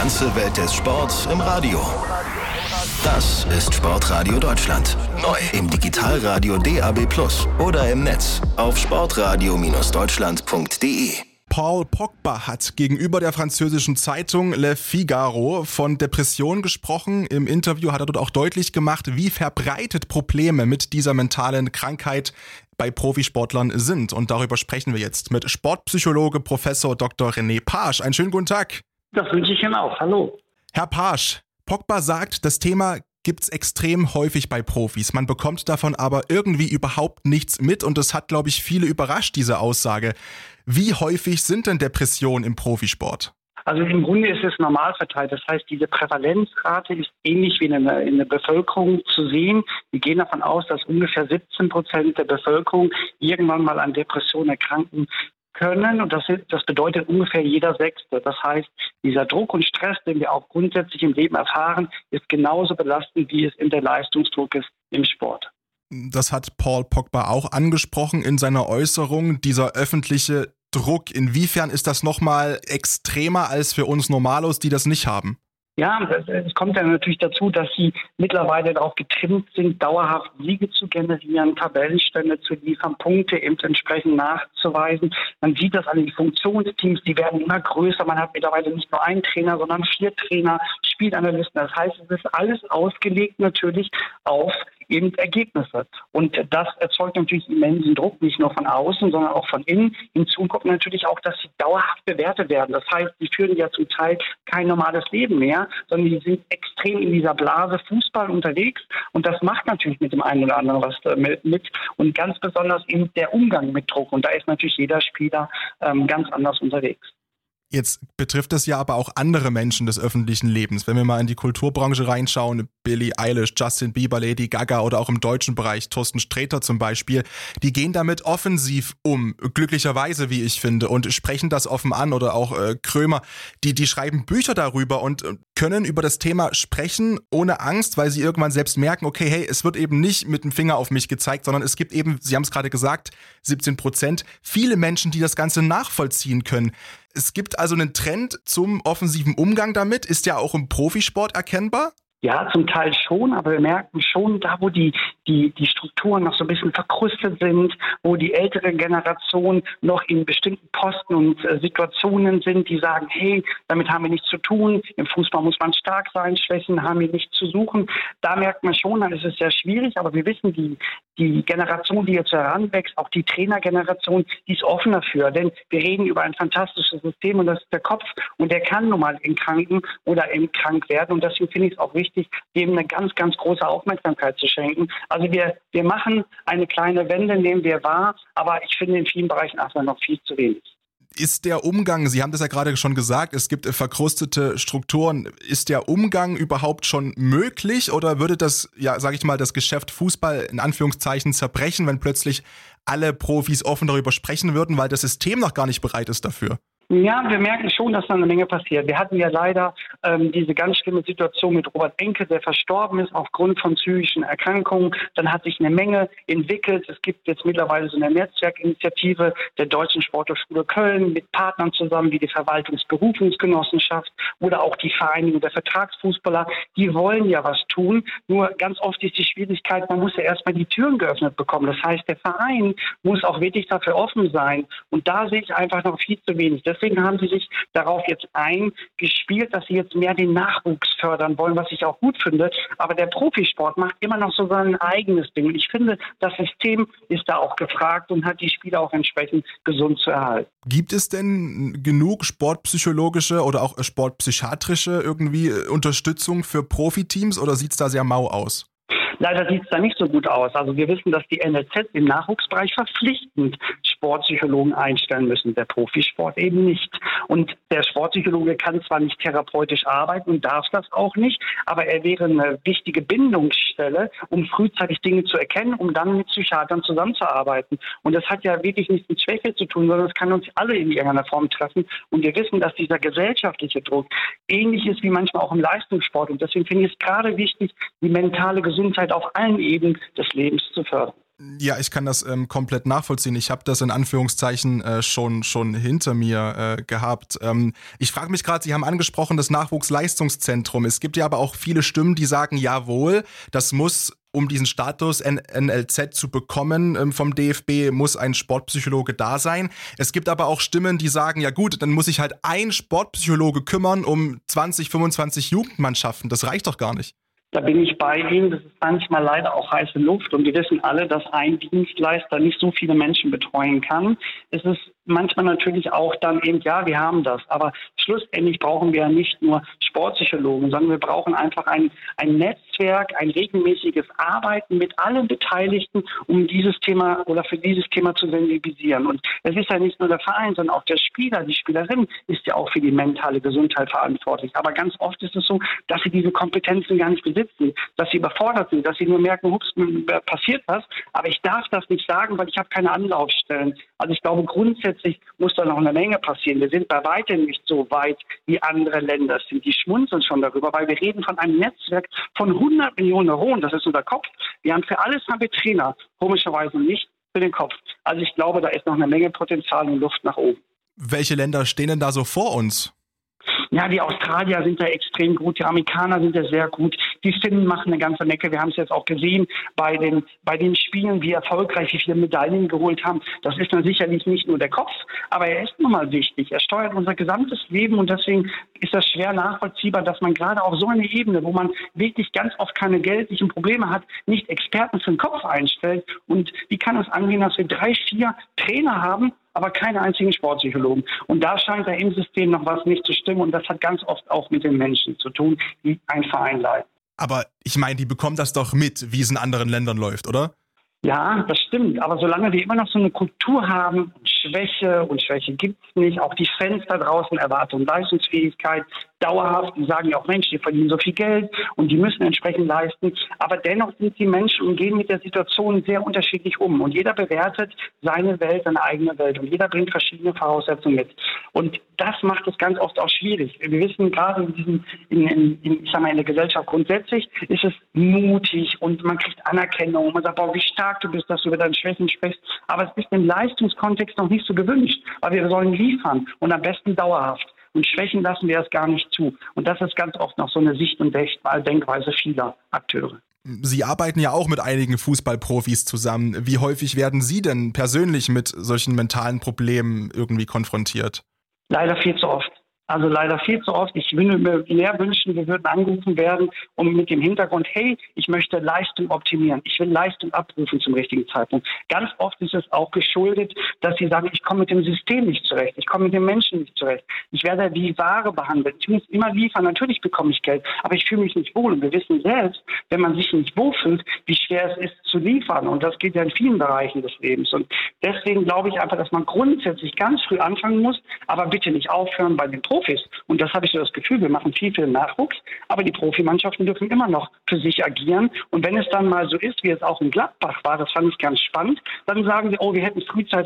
ganze Welt des Sports im Radio. Das ist Sportradio Deutschland. Neu im Digitalradio DAB Plus oder im Netz auf sportradio-deutschland.de. Paul Pogba hat gegenüber der französischen Zeitung Le Figaro von Depression gesprochen. Im Interview hat er dort auch deutlich gemacht, wie verbreitet Probleme mit dieser mentalen Krankheit bei Profisportlern sind. Und darüber sprechen wir jetzt mit Sportpsychologe Professor Dr. René Pasch. Einen schönen guten Tag. Das wünsche ich Ihnen auch. Hallo. Herr Pasch, Pogba sagt, das Thema gibt es extrem häufig bei Profis. Man bekommt davon aber irgendwie überhaupt nichts mit und das hat, glaube ich, viele überrascht, diese Aussage. Wie häufig sind denn Depressionen im Profisport? Also im Grunde ist es normal verteilt. Das heißt, diese Prävalenzrate ist ähnlich wie in der, in der Bevölkerung zu sehen. Wir gehen davon aus, dass ungefähr 17 Prozent der Bevölkerung irgendwann mal an Depressionen erkranken können. Und das, das bedeutet ungefähr jeder Sechste. Das heißt, dieser Druck und Stress, den wir auch grundsätzlich im Leben erfahren, ist genauso belastend, wie es in der Leistungsdruck ist im Sport. Das hat Paul Pogba auch angesprochen in seiner Äußerung, dieser öffentliche Druck. Inwiefern ist das nochmal extremer als für uns Normalos, die das nicht haben? Ja, es kommt ja natürlich dazu, dass sie mittlerweile darauf getrimmt sind, dauerhaft Siege zu generieren, Tabellenstände zu liefern, Punkte eben entsprechend nachzuweisen. Man sieht das an den Funktionsteams, die werden immer größer. Man hat mittlerweile nicht nur einen Trainer, sondern vier Trainer, Spielanalysten. Das heißt, es ist alles ausgelegt natürlich auf eben Ergebnisse. Und das erzeugt natürlich immensen Druck, nicht nur von außen, sondern auch von innen. Hinzu kommt natürlich auch, dass sie dauerhaft bewertet werden. Das heißt, sie führen ja zum Teil kein normales Leben mehr, sondern die sind extrem in dieser Blase Fußball unterwegs. Und das macht natürlich mit dem einen oder anderen was mit. Und ganz besonders eben der Umgang mit Druck. Und da ist natürlich jeder Spieler ähm, ganz anders unterwegs. Jetzt betrifft das ja aber auch andere Menschen des öffentlichen Lebens. Wenn wir mal in die Kulturbranche reinschauen, Billie Eilish, Justin Bieber, Lady Gaga oder auch im deutschen Bereich Thorsten Sträter zum Beispiel, die gehen damit offensiv um, glücklicherweise, wie ich finde, und sprechen das offen an oder auch äh, Krömer, die, die schreiben Bücher darüber und äh, können über das Thema sprechen ohne Angst, weil sie irgendwann selbst merken, okay, hey, es wird eben nicht mit dem Finger auf mich gezeigt, sondern es gibt eben, Sie haben es gerade gesagt, 17 Prozent, viele Menschen, die das Ganze nachvollziehen können. Es gibt also einen Trend zum offensiven Umgang damit, ist ja auch im Profisport erkennbar. Ja, zum Teil schon, aber wir merken schon, da wo die, die, die Strukturen noch so ein bisschen verkrustet sind, wo die ältere Generation noch in bestimmten Posten und äh, Situationen sind, die sagen, hey, damit haben wir nichts zu tun, im Fußball muss man stark sein, Schwächen haben wir nichts zu suchen. Da merkt man schon, dann ist es sehr schwierig, aber wir wissen, die, die Generation, die jetzt heranwächst, auch die Trainergeneration, die ist offen dafür, denn wir reden über ein fantastisches System und das ist der Kopf und der kann nun mal in Kranken oder in krank werden und deswegen finde ich es auch wichtig, wichtig, dem eine ganz, ganz große Aufmerksamkeit zu schenken. Also wir, wir machen eine kleine Wende, nehmen wir wahr, aber ich finde in vielen Bereichen erstmal noch viel zu wenig. Ist der Umgang, Sie haben das ja gerade schon gesagt, es gibt verkrustete Strukturen. Ist der Umgang überhaupt schon möglich oder würde das, ja, sage ich mal, das Geschäft Fußball in Anführungszeichen zerbrechen, wenn plötzlich alle Profis offen darüber sprechen würden, weil das System noch gar nicht bereit ist dafür? Ja, wir merken schon, dass da eine Menge passiert. Wir hatten ja leider ähm, diese ganz schlimme Situation mit Robert Enke, der verstorben ist aufgrund von psychischen Erkrankungen. Dann hat sich eine Menge entwickelt. Es gibt jetzt mittlerweile so eine Netzwerkinitiative der Deutschen Sporthochschule Köln mit Partnern zusammen wie die Verwaltungsberufungsgenossenschaft oder auch die Vereinigung der Vertragsfußballer. Die wollen ja was tun. Nur ganz oft ist die Schwierigkeit, man muss ja erstmal die Türen geöffnet bekommen. Das heißt, der Verein muss auch wirklich dafür offen sein. Und da sehe ich einfach noch viel zu wenig. Das deswegen haben sie sich darauf jetzt eingespielt, dass sie jetzt mehr den Nachwuchs fördern wollen, was ich auch gut finde. Aber der Profisport macht immer noch so sein eigenes Ding. Und ich finde, das System ist da auch gefragt und hat die Spieler auch entsprechend gesund zu erhalten. Gibt es denn genug sportpsychologische oder auch sportpsychiatrische irgendwie äh, Unterstützung für Profiteams oder sieht es da sehr mau aus? Leider sieht es da nicht so gut aus. Also wir wissen, dass die NLZ im Nachwuchsbereich verpflichtend Sportpsychologen einstellen müssen, der Profisport eben nicht. Und der Sportpsychologe kann zwar nicht therapeutisch arbeiten und darf das auch nicht, aber er wäre eine wichtige Bindungsstelle, um frühzeitig Dinge zu erkennen, um dann mit Psychiatern zusammenzuarbeiten. Und das hat ja wirklich nichts mit Schwäche zu tun, sondern es kann uns alle in irgendeiner Form treffen. Und wir wissen, dass dieser gesellschaftliche Druck ähnlich ist wie manchmal auch im Leistungssport. Und deswegen finde ich es gerade wichtig, die mentale Gesundheit auf allen Ebenen des Lebens zu fördern. Ja, ich kann das ähm, komplett nachvollziehen. Ich habe das in Anführungszeichen äh, schon schon hinter mir äh, gehabt. Ähm, ich frage mich gerade, Sie haben angesprochen das Nachwuchsleistungszentrum. Es gibt ja aber auch viele Stimmen, die sagen, jawohl, das muss um diesen Status NLZ zu bekommen ähm, vom DFB, muss ein Sportpsychologe da sein. Es gibt aber auch Stimmen, die sagen, ja gut, dann muss sich halt ein Sportpsychologe kümmern um 20, 25 Jugendmannschaften. Das reicht doch gar nicht. Da bin ich bei Ihnen. Das ist manchmal leider auch heiße Luft. Und wir wissen alle, dass ein Dienstleister nicht so viele Menschen betreuen kann. Es ist manchmal natürlich auch dann eben, ja, wir haben das. Aber schlussendlich brauchen wir ja nicht nur Sportpsychologen, sondern wir brauchen einfach ein, ein Netzwerk, ein regelmäßiges Arbeiten mit allen Beteiligten, um dieses Thema oder für dieses Thema zu sensibilisieren. Und es ist ja nicht nur der Verein, sondern auch der Spieler, die Spielerin ist ja auch für die mentale Gesundheit verantwortlich. Aber ganz oft ist es so, dass sie diese Kompetenzen gar nicht besitzen, dass sie überfordert sind, dass sie nur merken, hups, passiert was, aber ich darf das nicht sagen, weil ich habe keine Anlaufstellen. Also ich glaube, grundsätzlich muss da noch eine Menge passieren. Wir sind bei weitem nicht so weit wie andere Länder sind. Die schmunzeln schon darüber, weil wir reden von einem Netzwerk von 100 Millionen Euronen. Das ist unser Kopf. Wir haben für alles haben wir Trainer, komischerweise nicht für den Kopf. Also ich glaube, da ist noch eine Menge Potenzial und Luft nach oben. Welche Länder stehen denn da so vor uns? Ja, die Australier sind da extrem gut, die Amerikaner sind da sehr gut, die Finnen machen eine ganze Menge. Wir haben es jetzt auch gesehen bei den, bei den Spielen, wie erfolgreich, wie viele Medaillen geholt haben. Das ist dann sicherlich nicht nur der Kopf, aber er ist nun mal wichtig. Er steuert unser gesamtes Leben und deswegen ist das schwer nachvollziehbar, dass man gerade auf so eine Ebene, wo man wirklich ganz oft keine geldlichen Probleme hat, nicht Experten für den Kopf einstellt. Und wie kann es angehen, dass wir drei, vier Trainer haben, aber keine einzigen Sportpsychologen. Und da scheint da im System noch was nicht zu stimmen. Und das hat ganz oft auch mit den Menschen zu tun, die ein Verein leiten. Aber ich meine, die bekommen das doch mit, wie es in anderen Ländern läuft, oder? Ja, das stimmt. Aber solange wir immer noch so eine Kultur haben, Schwäche und Schwäche gibt es nicht, auch die Fans da draußen erwarten Leistungsfähigkeit, dauerhaft. Die sagen ja auch, Mensch, die verdienen so viel Geld und die müssen entsprechend leisten. Aber dennoch sind die Menschen und gehen mit der Situation sehr unterschiedlich um. Und jeder bewertet seine Welt, seine eigene Welt. Und jeder bringt verschiedene Voraussetzungen mit. Und das macht es ganz oft auch schwierig. Wir wissen gerade in diesem, in, in, in, ich sag mal, in der Gesellschaft grundsätzlich ist es mutig und man kriegt Anerkennung. Man sagt, boah, wie stark du bist, dass du über deine Schwächen sprichst. Aber es ist im Leistungskontext noch nicht so gewünscht, weil wir sollen liefern und am besten dauerhaft. Und Schwächen lassen wir es gar nicht zu. Und das ist ganz oft noch so eine Sicht und Denkweise vieler Akteure. Sie arbeiten ja auch mit einigen Fußballprofis zusammen. Wie häufig werden Sie denn persönlich mit solchen mentalen Problemen irgendwie konfrontiert? Leider viel zu oft. Also leider viel zu oft. Ich würde mir mehr wünschen, wir würden angerufen werden, um mit dem Hintergrund, hey, ich möchte Leistung optimieren. Ich will Leistung abrufen zum richtigen Zeitpunkt. Ganz oft ist es auch geschuldet, dass sie sagen, ich komme mit dem System nicht zurecht. Ich komme mit den Menschen nicht zurecht. Ich werde wie Ware behandelt. Ich muss immer liefern. Natürlich bekomme ich Geld, aber ich fühle mich nicht wohl. Und wir wissen selbst, wenn man sich nicht wohlfühlt, wie schwer es ist zu liefern. Und das geht ja in vielen Bereichen des Lebens. Und deswegen glaube ich einfach, dass man grundsätzlich ganz früh anfangen muss, aber bitte nicht aufhören bei den Profis Profis. Und das habe ich so das Gefühl, wir machen viel, viel Nachwuchs, aber die Profimannschaften dürfen immer noch für sich agieren. Und wenn es dann mal so ist, wie es auch in Gladbach war, das fand ich ganz spannend, dann sagen sie, oh, wir hätten frühzeitig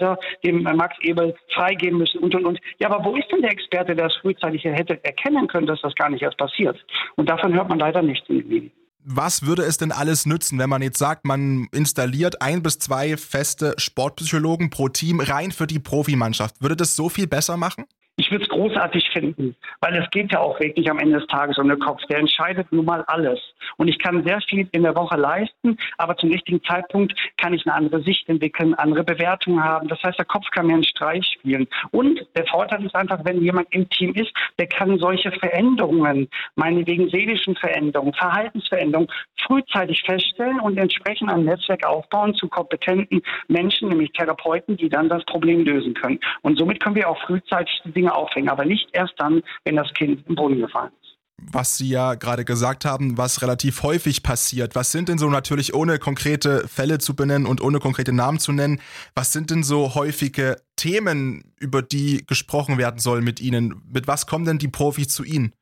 dem Max Ebel freigeben müssen und und und. Ja, aber wo ist denn der Experte, der es frühzeitig hätte erkennen können, dass das gar nicht erst passiert? Und davon hört man leider nichts in den Medien was würde es denn alles nützen, wenn man jetzt sagt, man installiert ein bis zwei feste Sportpsychologen pro Team rein für die Profimannschaft? Würde das so viel besser machen? Ich würde es großartig finden, weil es geht ja auch wirklich am Ende des Tages um den Kopf. Der entscheidet nun mal alles. Und ich kann sehr viel in der Woche leisten, aber zum richtigen Zeitpunkt kann ich eine andere Sicht entwickeln, andere Bewertungen haben. Das heißt, der Kopf kann mir einen Streich spielen. Und der Vorteil ist einfach, wenn jemand im Team ist, der kann solche Veränderungen, meinetwegen seelischen Veränderungen, Verhaltensveränderungen, frühzeitig feststellen und entsprechend ein Netzwerk aufbauen zu kompetenten Menschen, nämlich Therapeuten, die dann das Problem lösen können. Und somit können wir auch frühzeitig die Dinge Dinge aufhängen, aber nicht erst dann, wenn das Kind im Brunnen gefallen ist was Sie ja gerade gesagt haben, was relativ häufig passiert. Was sind denn so natürlich ohne konkrete Fälle zu benennen und ohne konkrete Namen zu nennen, was sind denn so häufige Themen, über die gesprochen werden soll mit Ihnen? Mit was kommen denn die Profis zu Ihnen?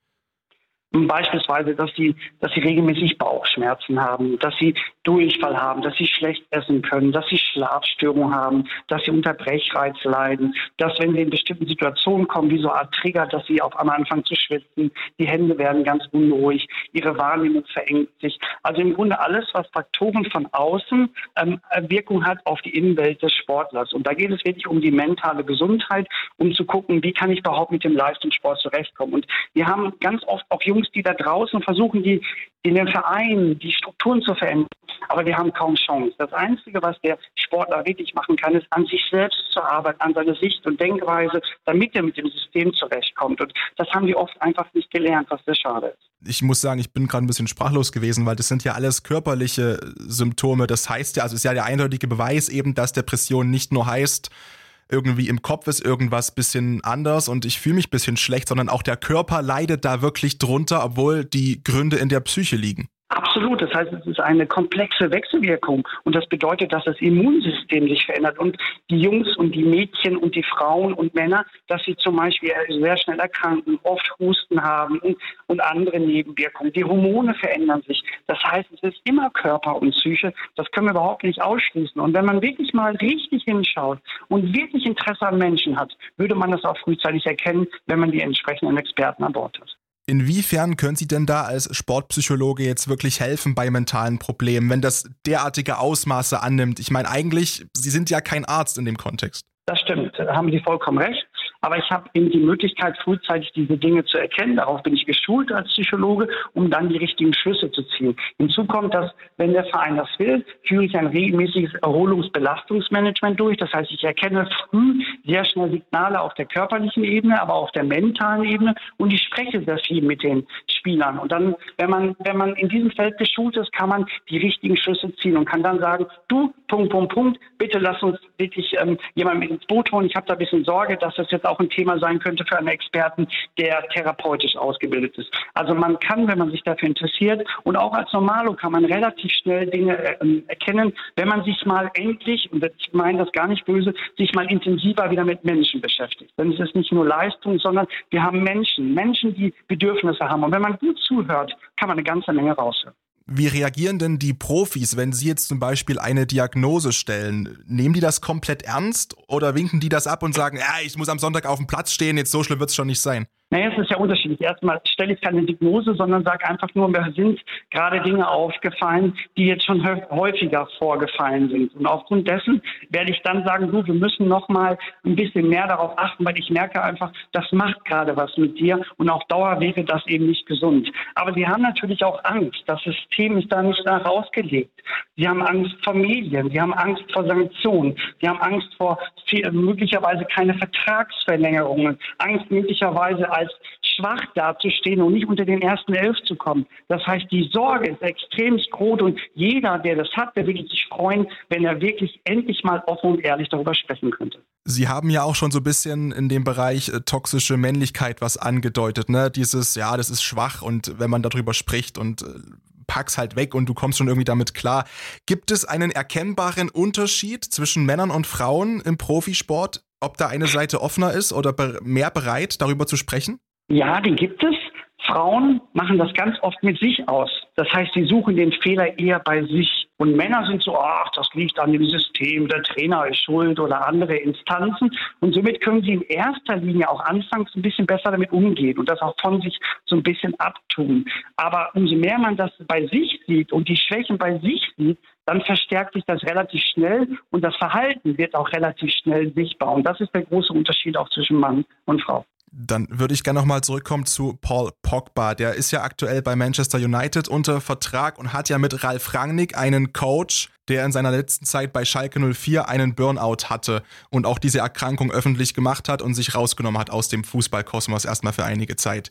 Beispielsweise, dass sie, dass sie regelmäßig Bauchschmerzen haben, dass sie Durchfall haben, dass sie schlecht essen können, dass sie Schlafstörungen haben, dass sie unter Brechreiz leiden, dass wenn sie in bestimmten Situationen kommen, wie so eine Art Trigger, dass sie auf einmal anfangen zu schwitzen, die Hände werden ganz unruhig, ihre Wahrnehmung verengt sich. Also im Grunde alles, was Faktoren von außen ähm, Wirkung hat auf die Innenwelt des Sportlers. Und da geht es wirklich um die mentale Gesundheit, um zu gucken, wie kann ich überhaupt mit dem Leistungssport zurechtkommen. Und wir haben ganz oft auch Jungs, die da draußen versuchen, die in den Vereinen die Strukturen zu verändern. Aber wir haben kaum Chance. Das Einzige, was der Sportler wirklich machen kann, ist an sich selbst zu arbeiten, an seiner Sicht und Denkweise, damit er mit dem System zurechtkommt. Und das haben die oft einfach nicht gelernt, was sehr schade ist. Ich muss sagen, ich bin gerade ein bisschen sprachlos gewesen, weil das sind ja alles körperliche Symptome. Das heißt ja, also ist ja der eindeutige Beweis eben, dass Depression nicht nur heißt, irgendwie im Kopf ist irgendwas bisschen anders und ich fühle mich bisschen schlecht, sondern auch der Körper leidet da wirklich drunter, obwohl die Gründe in der Psyche liegen. Absolut. Das heißt, es ist eine komplexe Wechselwirkung. Und das bedeutet, dass das Immunsystem sich verändert. Und die Jungs und die Mädchen und die Frauen und Männer, dass sie zum Beispiel sehr schnell erkranken, oft Husten haben und, und andere Nebenwirkungen. Die Hormone verändern sich. Das heißt, es ist immer Körper und Psyche. Das können wir überhaupt nicht ausschließen. Und wenn man wirklich mal richtig hinschaut und wirklich Interesse an Menschen hat, würde man das auch frühzeitig erkennen, wenn man die entsprechenden Experten an Bord hat. Inwiefern können Sie denn da als Sportpsychologe jetzt wirklich helfen bei mentalen Problemen, wenn das derartige Ausmaße annimmt? Ich meine, eigentlich, Sie sind ja kein Arzt in dem Kontext. Das stimmt, haben Sie vollkommen recht. Aber ich habe eben die Möglichkeit, frühzeitig diese Dinge zu erkennen. Darauf bin ich geschult als Psychologe, um dann die richtigen Schlüsse zu ziehen. Hinzu kommt, dass, wenn der Verein das will, führe ich ein regelmäßiges Erholungsbelastungsmanagement durch. Das heißt, ich erkenne früh sehr schnell Signale auf der körperlichen Ebene, aber auch auf der mentalen Ebene und ich spreche sehr viel mit den Spielern. Und dann, wenn man, wenn man in diesem Feld geschult ist, kann man die richtigen Schlüsse ziehen und kann dann sagen, du, Punkt, Punkt, Punkt, bitte lass uns wirklich ähm, jemand mit ins Boot holen. Ich habe da ein bisschen Sorge, dass das jetzt auch ein Thema sein könnte für einen Experten, der therapeutisch ausgebildet ist. Also man kann, wenn man sich dafür interessiert und auch als Normalo kann man relativ schnell Dinge äh, erkennen, wenn man sich mal endlich, und ich meine das gar nicht böse, sich mal intensiver wieder mit Menschen beschäftigt. Denn es ist nicht nur Leistung, sondern wir haben Menschen, Menschen, die Bedürfnisse haben. Und wenn man gut zuhört, kann man eine ganze Menge raushören. Wie reagieren denn die Profis, wenn sie jetzt zum Beispiel eine Diagnose stellen? Nehmen die das komplett ernst oder winken die das ab und sagen, ja, ich muss am Sonntag auf dem Platz stehen, jetzt so schlimm wird es schon nicht sein? Naja, es ist ja unterschiedlich. Erstmal stelle ich keine Diagnose, sondern sage einfach nur, mir sind gerade Dinge aufgefallen, die jetzt schon häufiger vorgefallen sind. Und aufgrund dessen werde ich dann sagen, du, wir müssen noch mal ein bisschen mehr darauf achten, weil ich merke einfach, das macht gerade was mit dir und auf Dauer wäre das eben nicht gesund. Aber sie haben natürlich auch Angst. Das System ist da nicht nach rausgelegt. Sie haben Angst vor Medien, sie haben Angst vor Sanktionen, sie haben Angst vor möglicherweise keine Vertragsverlängerungen, Angst möglicherweise als schwach dazustehen und nicht unter den ersten elf zu kommen. Das heißt, die Sorge ist extrem groß und jeder, der das hat, der würde sich freuen, wenn er wirklich endlich mal offen und ehrlich darüber sprechen könnte. Sie haben ja auch schon so ein bisschen in dem Bereich äh, toxische Männlichkeit was angedeutet, ne? Dieses, ja, das ist schwach und wenn man darüber spricht und äh, pack's halt weg und du kommst schon irgendwie damit klar. Gibt es einen erkennbaren Unterschied zwischen Männern und Frauen im Profisport? Ob da eine Seite offener ist oder mehr bereit, darüber zu sprechen? Ja, den gibt es. Frauen machen das ganz oft mit sich aus. Das heißt, sie suchen den Fehler eher bei sich. Und Männer sind so, ach, das liegt an dem System, der Trainer ist schuld oder andere Instanzen. Und somit können sie in erster Linie auch anfangs ein bisschen besser damit umgehen und das auch von sich so ein bisschen abtun. Aber umso mehr man das bei sich sieht und die Schwächen bei sich sieht, dann verstärkt sich das relativ schnell und das Verhalten wird auch relativ schnell sichtbar. Und das ist der große Unterschied auch zwischen Mann und Frau. Dann würde ich gerne nochmal zurückkommen zu Paul Pogba. Der ist ja aktuell bei Manchester United unter Vertrag und hat ja mit Ralf Rangnick einen Coach, der in seiner letzten Zeit bei Schalke 04 einen Burnout hatte und auch diese Erkrankung öffentlich gemacht hat und sich rausgenommen hat aus dem Fußballkosmos erstmal für einige Zeit.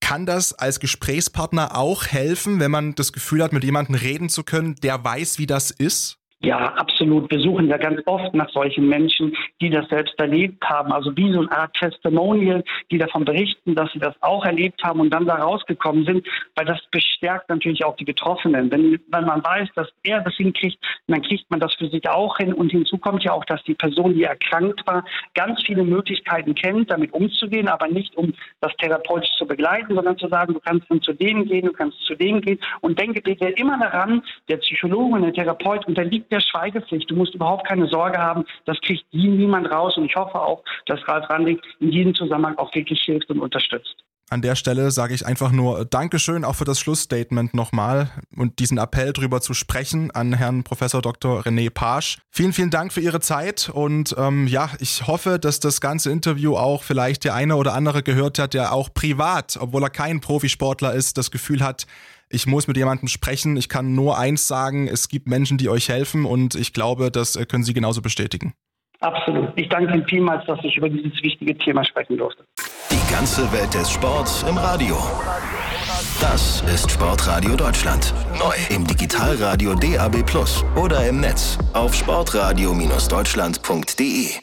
Kann das als Gesprächspartner auch helfen, wenn man das Gefühl hat, mit jemandem reden zu können, der weiß, wie das ist? Ja, absolut. Wir suchen ja ganz oft nach solchen Menschen, die das selbst erlebt haben. Also wie so eine Art Testimonial, die davon berichten, dass sie das auch erlebt haben und dann da rausgekommen sind, weil das bestärkt natürlich auch die Betroffenen. Wenn, wenn man weiß, dass er das hinkriegt, dann kriegt man das für sich auch hin. Und hinzu kommt ja auch, dass die Person, die erkrankt war, ganz viele Möglichkeiten kennt, damit umzugehen, aber nicht um das therapeutisch zu begleiten, sondern zu sagen, du kannst dann zu dem gehen, du kannst zu dem gehen. Und denke bitte immer daran, der Psychologe und der Therapeut unterliegt der Schweigepflicht. Du musst überhaupt keine Sorge haben, das kriegt niemand raus. Und ich hoffe auch, dass Ralf Randig in diesem Zusammenhang auch wirklich hilft und unterstützt. An der Stelle sage ich einfach nur Dankeschön auch für das Schlussstatement nochmal und diesen Appell drüber zu sprechen an Herrn Professor Dr. René Pasch. Vielen, vielen Dank für Ihre Zeit und ähm, ja, ich hoffe, dass das ganze Interview auch vielleicht der eine oder andere gehört hat, der auch privat, obwohl er kein Profisportler ist, das Gefühl hat, ich muss mit jemandem sprechen. Ich kann nur eins sagen, es gibt Menschen, die euch helfen und ich glaube, das äh, können Sie genauso bestätigen. Absolut. Ich danke Ihnen vielmals, dass ich über dieses wichtige Thema sprechen durfte. Die ganze Welt des Sports im Radio. Das ist Sportradio Deutschland. Neu im Digitalradio DAB Plus oder im Netz auf sportradio-deutschland.de.